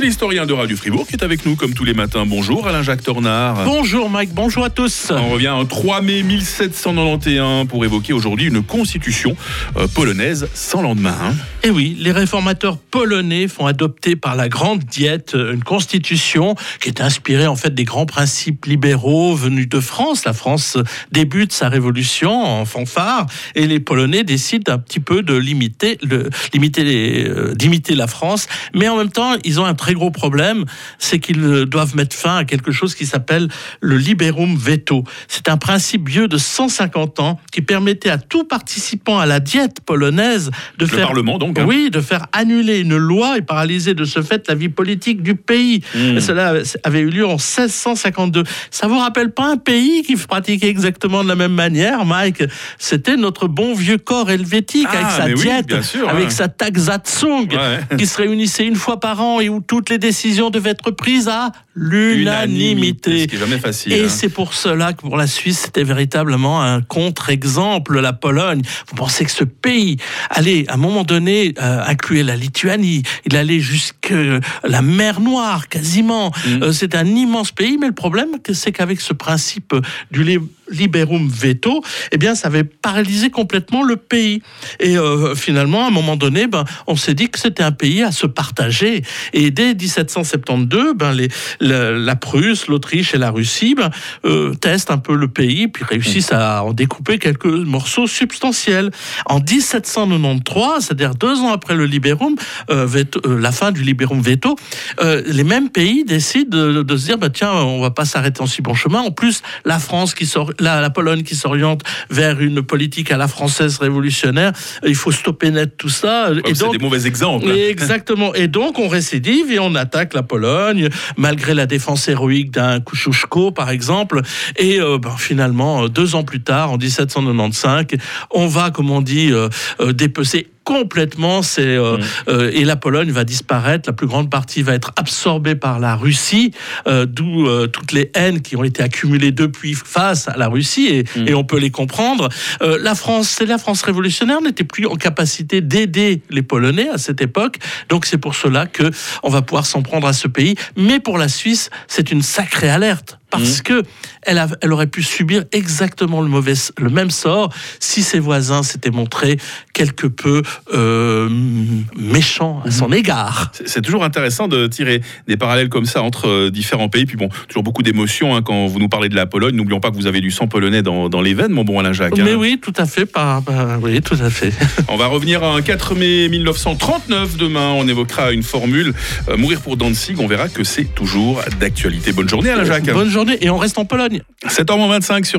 C'est l'historien de Radio Fribourg qui est avec nous comme tous les matins. Bonjour Alain-Jacques Tornard. Bonjour Mike, bonjour à tous. On revient en 3 mai 1791 pour évoquer aujourd'hui une constitution euh, polonaise sans lendemain. Eh oui, les réformateurs polonais font adopter par la Grande Diète euh, une constitution qui est inspirée en fait des grands principes libéraux venus de France. La France débute sa révolution en fanfare et les Polonais décident un petit peu de limiter, le, limiter les, euh, d'imiter la France. Mais en même temps, ils ont un très gros problème, c'est qu'ils euh, doivent mettre fin à quelque chose qui s'appelle le liberum veto. C'est un principe vieux de 150 ans qui permettait à tout participant à la diète polonaise de Le faire Parlement donc. hein. oui, de faire annuler une loi et paralyser de ce fait la vie politique du pays. Mmh. Et Cela avait eu lieu en 1652. Ça vous rappelle pas un pays qui pratiquait exactement de la même manière, Mike? C'était notre bon vieux corps helvétique Ah, avec sa mais oui, diète, sûr, avec ouais. sa Taxatzung, Ouais. qui se réunissait une fois par an et où toutes les décisions devaient être prises à l'unanimité. Ce qui est jamais facile. Et hein. c'est pour cela que pour la Suisse, c'était véritablement un contre-exemple, la Pologne. Vous pensez que ce pays allait, à un moment donné, euh, inclure la Lituanie, il allait jusque la mer Noire, quasiment. Mm. Euh, c'est un immense pays, mais le problème, c'est qu'avec ce principe du li- liberum veto, eh bien, ça avait paralysé complètement le pays. Et euh, finalement, à un moment donné, ben, on s'est dit que c'était un pays à se partager. Et dès 1772, ben, les, la, la Prusse, l'Autriche et la Russie ben, euh, testent un peu le pays, puis réussissent à en découper quelques morceaux substantiels. En 1793, c'est-à-dire deux ans après le Liberum, euh, veto- euh, la fin du Liberum veto, les mêmes pays décident de, de se dire bah, tiens, on va pas s'arrêter en si bon chemin. En plus, la France qui sort, la, la Pologne qui s'oriente vers une politique à la française révolutionnaire, il faut stopper net tout ça. Ouais, c'est des mauvais exemples. Exactement. Et donc, on récidive et on attaque la Pologne, malgré la défense héroïque d'un Kosciuszko, par exemple. Et euh, ben, finalement, euh, deux ans plus tard, en 1795, on va, comme on dit, euh, dépecer complètement c'est euh, Mm. euh, et la Pologne va disparaître. La plus grande partie va être absorbée par la Russie euh, d'où euh, toutes les haines qui ont été accumulées depuis face à la Russie et, Mm. et on peut les comprendre. Euh, la France c'est la France révolutionnaire n'était plus en capacité d'aider les Polonais à cette époque. Donc c'est pour cela que on va pouvoir s'en prendre à ce pays. Mais pour la Suisse c'est une sacrée alerte parce que elle, a- elle aurait pu subir exactement le mauvais, le même sort si ses voisins s'étaient montrés quelque peu euh, méchants à son égard. C'est- toujours intéressant de tirer des parallèles comme ça entre euh, différents pays. Puis bon, toujours beaucoup d'émotions hein, quand vous nous parlez de la Pologne. N'oublions pas que vous avez du sang polonais dans, dans les veines, mon bon Alain Jacques. hein. Mais oui, tout à fait, par, oui, tout à fait. On va revenir à un 4 mai 1939 demain. On évoquera une formule euh, mourir pour Danzig. On verra que c'est toujours d'actualité. Bonne journée Alain Jacques. Bonne et on reste en Pologne. 7h25 sur